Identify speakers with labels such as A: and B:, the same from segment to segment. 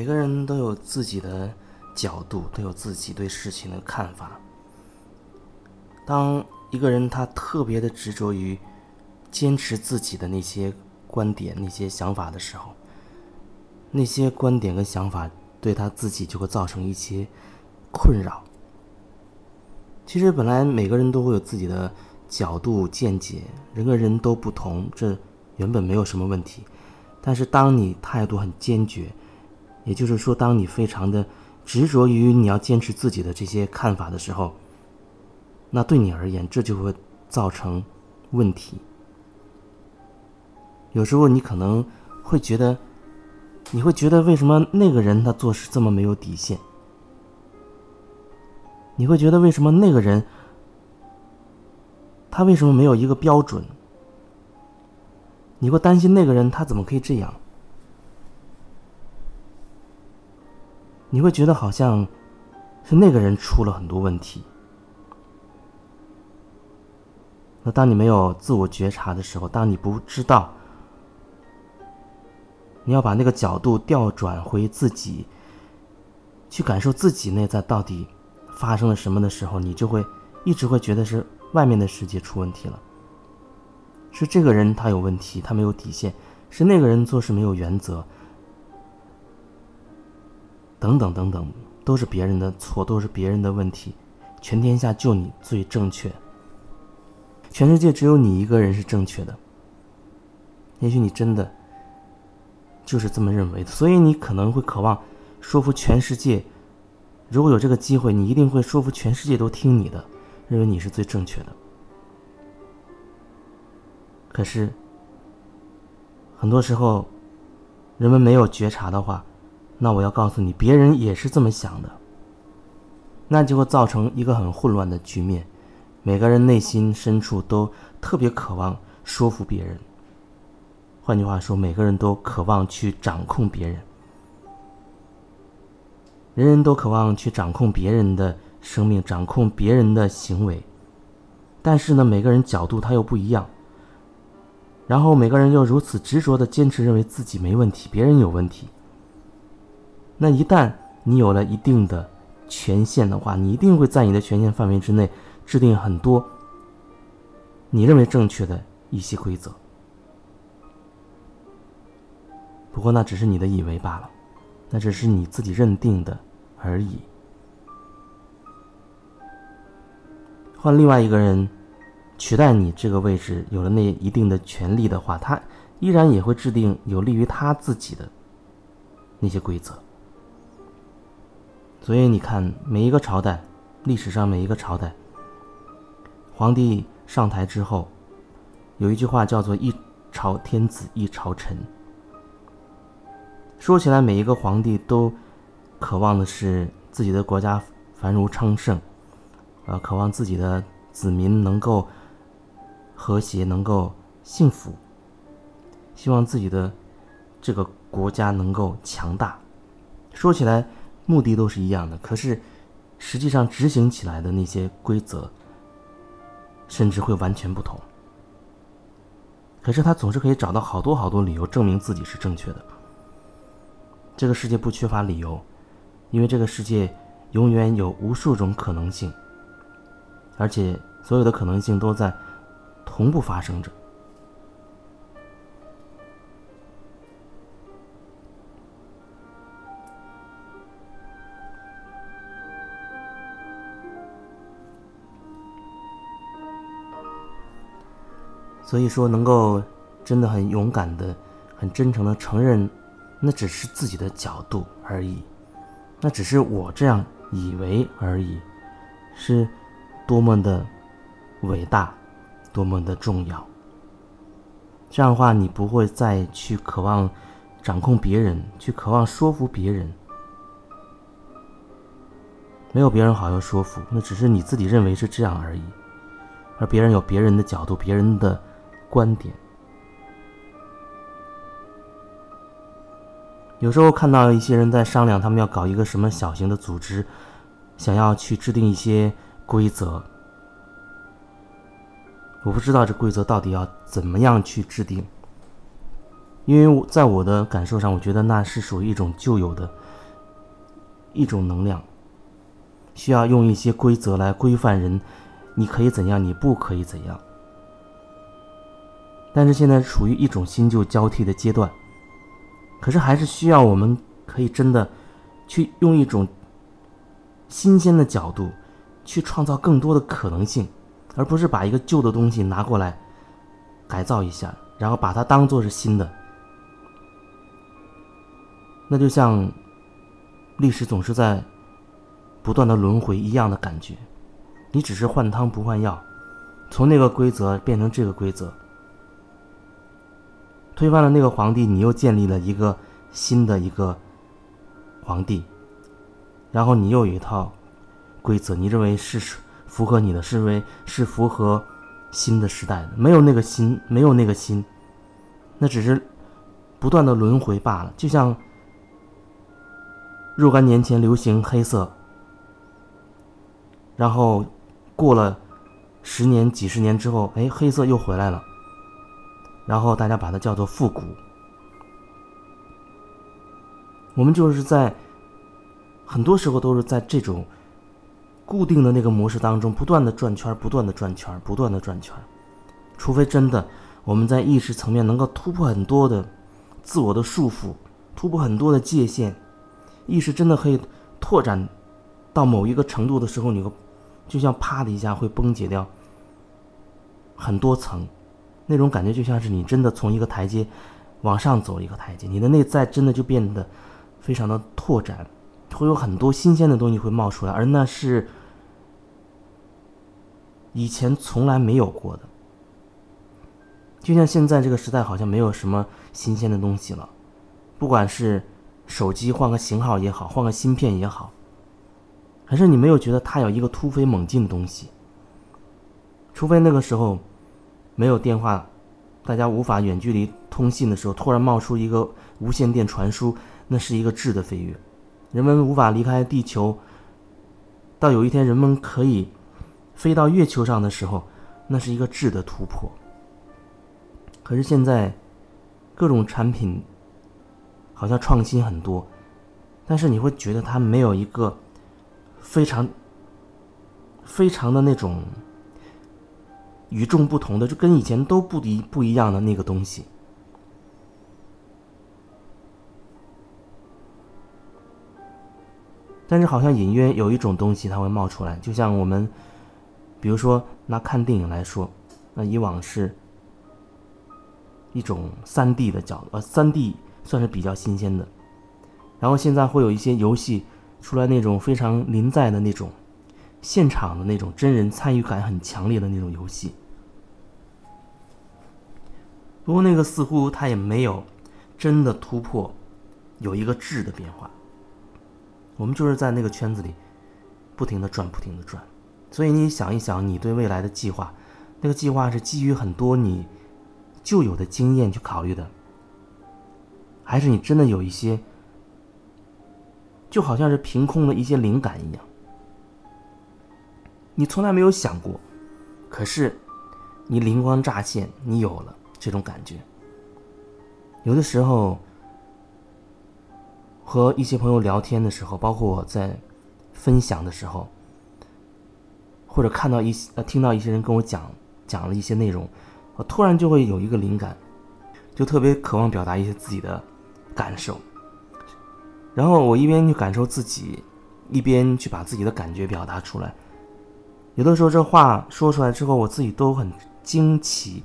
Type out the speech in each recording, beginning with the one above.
A: 每个人都有自己的角度，都有自己对事情的看法。当一个人他特别的执着于坚持自己的那些观点、那些想法的时候，那些观点跟想法对他自己就会造成一些困扰。其实本来每个人都会有自己的角度见解，人跟人都不同，这原本没有什么问题。但是当你态度很坚决，也就是说，当你非常的执着于你要坚持自己的这些看法的时候，那对你而言，这就会造成问题。有时候你可能会觉得，你会觉得为什么那个人他做事这么没有底线？你会觉得为什么那个人他为什么没有一个标准？你会担心那个人他怎么可以这样？你会觉得好像是那个人出了很多问题。那当你没有自我觉察的时候，当你不知道你要把那个角度调转回自己，去感受自己内在到底发生了什么的时候，你就会一直会觉得是外面的世界出问题了，是这个人他有问题，他没有底线，是那个人做事没有原则，等等等等，都是别人的错，都是别人的问题，全天下就你最正确。全世界只有你一个人是正确的，也许你真的就是这么认为的，所以你可能会渴望说服全世界。如果有这个机会，你一定会说服全世界都听你的，认为你是最正确的。可是很多时候，人们没有觉察的话，那我要告诉你，别人也是这么想的，那就会造成一个很混乱的局面。每个人内心深处都特别渴望说服别人。换句话说，每个人都渴望去掌控别人，人人都渴望去掌控别人的生命，掌控别人的行为。但是呢，每个人角度他又不一样。然后每个人又如此执着的坚持认为自己没问题，别人有问题。那一旦你有了一定的权限的话，你一定会在你的权限范围之内。制定很多你认为正确的一些规则，不过那只是你的以为罢了，那只是你自己认定的而已。换另外一个人取代你这个位置，有了那一定的权利的话，他依然也会制定有利于他自己的那些规则。所以你看，每一个朝代，历史上每一个朝代。皇帝上台之后，有一句话叫做“一朝天子一朝臣”。说起来，每一个皇帝都渴望的是自己的国家繁荣昌盛，呃，渴望自己的子民能够和谐，能够幸福，希望自己的这个国家能够强大。说起来，目的都是一样的，可是实际上执行起来的那些规则。甚至会完全不同。可是他总是可以找到好多好多理由证明自己是正确的。这个世界不缺乏理由，因为这个世界永远有无数种可能性，而且所有的可能性都在同步发生着。所以说，能够真的很勇敢的、很真诚的承认，那只是自己的角度而已，那只是我这样以为而已，是多么的伟大，多么的重要。这样的话，你不会再去渴望掌控别人，去渴望说服别人。没有别人好要说服，那只是你自己认为是这样而已，而别人有别人的角度，别人的。观点，有时候看到一些人在商量，他们要搞一个什么小型的组织，想要去制定一些规则。我不知道这规则到底要怎么样去制定，因为在我的感受上，我觉得那是属于一种旧有的一种能量，需要用一些规则来规范人，你可以怎样，你不可以怎样。但是现在处于一种新旧交替的阶段，可是还是需要我们可以真的去用一种新鲜的角度去创造更多的可能性，而不是把一个旧的东西拿过来改造一下，然后把它当做是新的。那就像历史总是在不断的轮回一样的感觉，你只是换汤不换药，从那个规则变成这个规则。推翻了那个皇帝，你又建立了一个新的一个皇帝，然后你又有一套规则，你认为是符合你的，是为是符合新的时代的，没有那个新，没有那个新，那只是不断的轮回罢了。就像若干年前流行黑色，然后过了十年、几十年之后，哎，黑色又回来了。然后大家把它叫做复古。我们就是在很多时候都是在这种固定的那个模式当中不断的转圈，不断的转圈，不断的转圈。除非真的我们在意识层面能够突破很多的自我的束缚，突破很多的界限，意识真的可以拓展到某一个程度的时候，你会就像啪的一下会崩解掉很多层。那种感觉就像是你真的从一个台阶往上走一个台阶，你的内在真的就变得非常的拓展，会有很多新鲜的东西会冒出来，而那是以前从来没有过的。就像现在这个时代好像没有什么新鲜的东西了，不管是手机换个型号也好，换个芯片也好，还是你没有觉得它有一个突飞猛进的东西，除非那个时候。没有电话，大家无法远距离通信的时候，突然冒出一个无线电传输，那是一个质的飞跃。人们无法离开地球，到有一天人们可以飞到月球上的时候，那是一个质的突破。可是现在各种产品好像创新很多，但是你会觉得它没有一个非常非常的那种。与众不同的，就跟以前都不一不一样的那个东西。但是好像隐约有一种东西它会冒出来，就像我们，比如说拿看电影来说，那以往是一种三 D 的角，呃，三 D 算是比较新鲜的。然后现在会有一些游戏出来，那种非常临在的那种现场的那种真人参与感很强烈的那种游戏。不过那个似乎它也没有真的突破，有一个质的变化。我们就是在那个圈子里不停的转，不停的转。所以你想一想，你对未来的计划，那个计划是基于很多你旧有的经验去考虑的，还是你真的有一些，就好像是凭空的一些灵感一样，你从来没有想过，可是你灵光乍现，你有了。这种感觉，有的时候和一些朋友聊天的时候，包括我在分享的时候，或者看到一些听到一些人跟我讲讲了一些内容，我突然就会有一个灵感，就特别渴望表达一些自己的感受，然后我一边去感受自己，一边去把自己的感觉表达出来。有的时候这话说出来之后，我自己都很惊奇。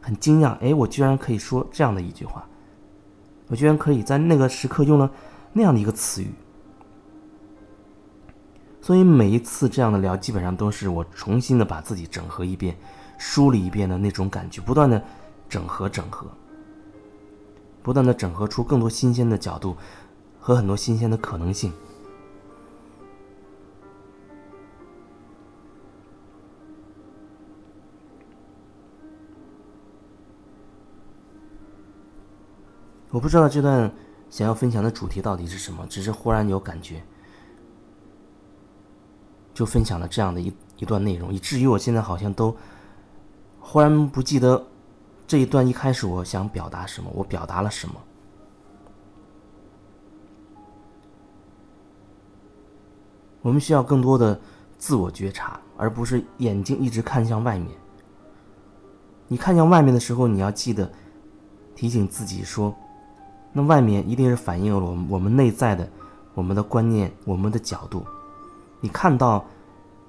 A: 很惊讶，哎，我居然可以说这样的一句话，我居然可以在那个时刻用了那样的一个词语。所以每一次这样的聊，基本上都是我重新的把自己整合一遍、梳理一遍的那种感觉，不断的整合、整合，不断的整合出更多新鲜的角度和很多新鲜的可能性。我不知道这段想要分享的主题到底是什么，只是忽然有感觉，就分享了这样的一一段内容，以至于我现在好像都忽然不记得这一段一开始我想表达什么，我表达了什么。我们需要更多的自我觉察，而不是眼睛一直看向外面。你看向外面的时候，你要记得提醒自己说，那外面一定是反映了我们我们内在的我们的观念、我们的角度。你看到，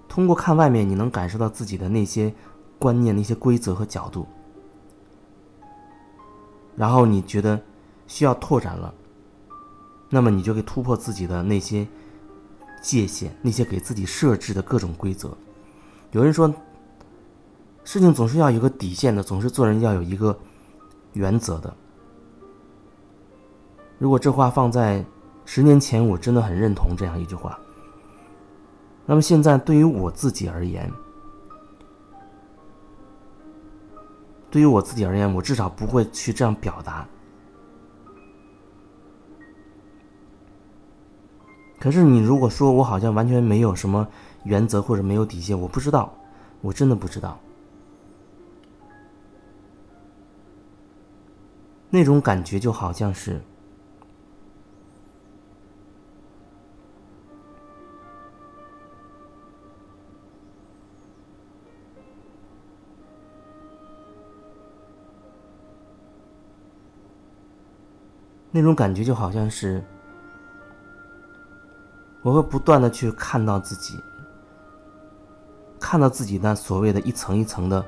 A: 通过看外面，你能感受到自己的那些观念、那些规则和角度，然后你觉得需要拓展了，那么你就可以突破自己的那些界限，那些给自己设置的各种规则。有人说。事情总是要有个底线的，总是做人要有一个原则的。如果这话放在十年前，我真的很认同这样一句话。那么现在对于我自己而言，对于我自己而言，我至少不会去这样表达。可是你如果说我好像完全没有什么原则或者没有底线，我不知道，我真的不知道。那种感觉就好像是，那种感觉就好像是，我会不断的去看到自己，看到自己那所谓的一层一层的。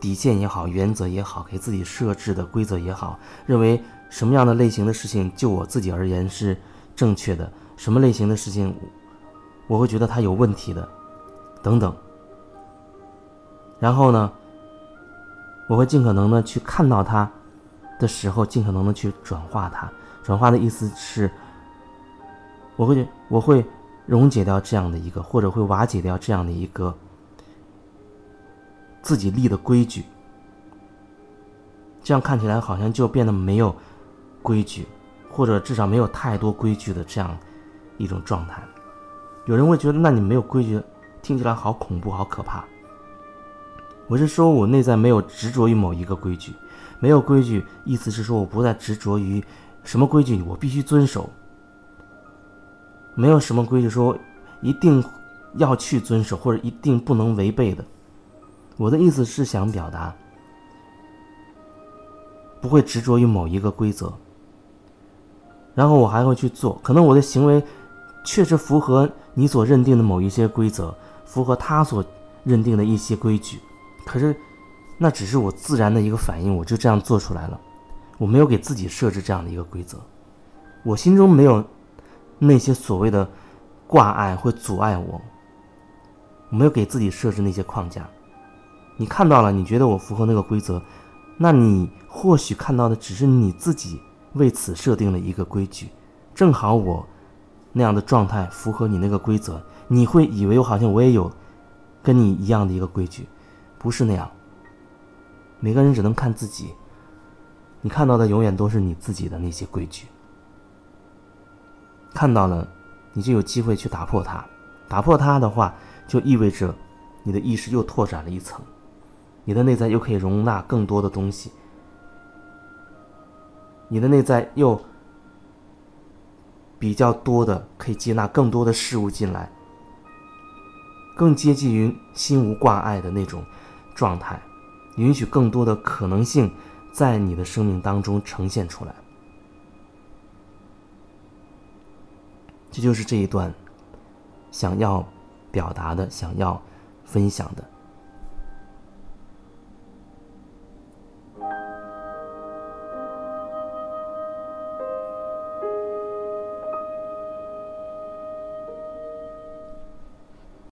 A: 底线也好，原则也好，给自己设置的规则也好，认为什么样的类型的事情，就我自己而言是正确的，什么类型的事情，我会觉得它有问题的，等等。然后呢，我会尽可能的去看到它的时候，尽可能的去转化它。转化的意思是，我会我会溶解掉这样的一个，或者会瓦解掉这样的一个。自己立的规矩，这样看起来好像就变得没有规矩，或者至少没有太多规矩的这样一种状态。有人会觉得，那你没有规矩，听起来好恐怖、好可怕。我是说我内在没有执着于某一个规矩，没有规矩，意思是说我不再执着于什么规矩我必须遵守，没有什么规矩说一定要去遵守，或者一定不能违背的。我的意思是想表达，不会执着于某一个规则，然后我还会去做。可能我的行为确实符合你所认定的某一些规则，符合他所认定的一些规矩，可是那只是我自然的一个反应，我就这样做出来了。我没有给自己设置这样的一个规则，我心中没有那些所谓的挂碍会阻碍我，我没有给自己设置那些框架。你看到了，你觉得我符合那个规则，那你或许看到的只是你自己为此设定的一个规矩，正好我那样的状态符合你那个规则，你会以为我好像我也有跟你一样的一个规矩，不是那样。每个人只能看自己，你看到的永远都是你自己的那些规矩，看到了，你就有机会去打破它，打破它的话，就意味着你的意识又拓展了一层。你的内在又可以容纳更多的东西，你的内在又比较多的可以接纳更多的事物进来，更接近于心无挂碍的那种状态，允许更多的可能性在你的生命当中呈现出来。这就是这一段想要表达的、想要分享的。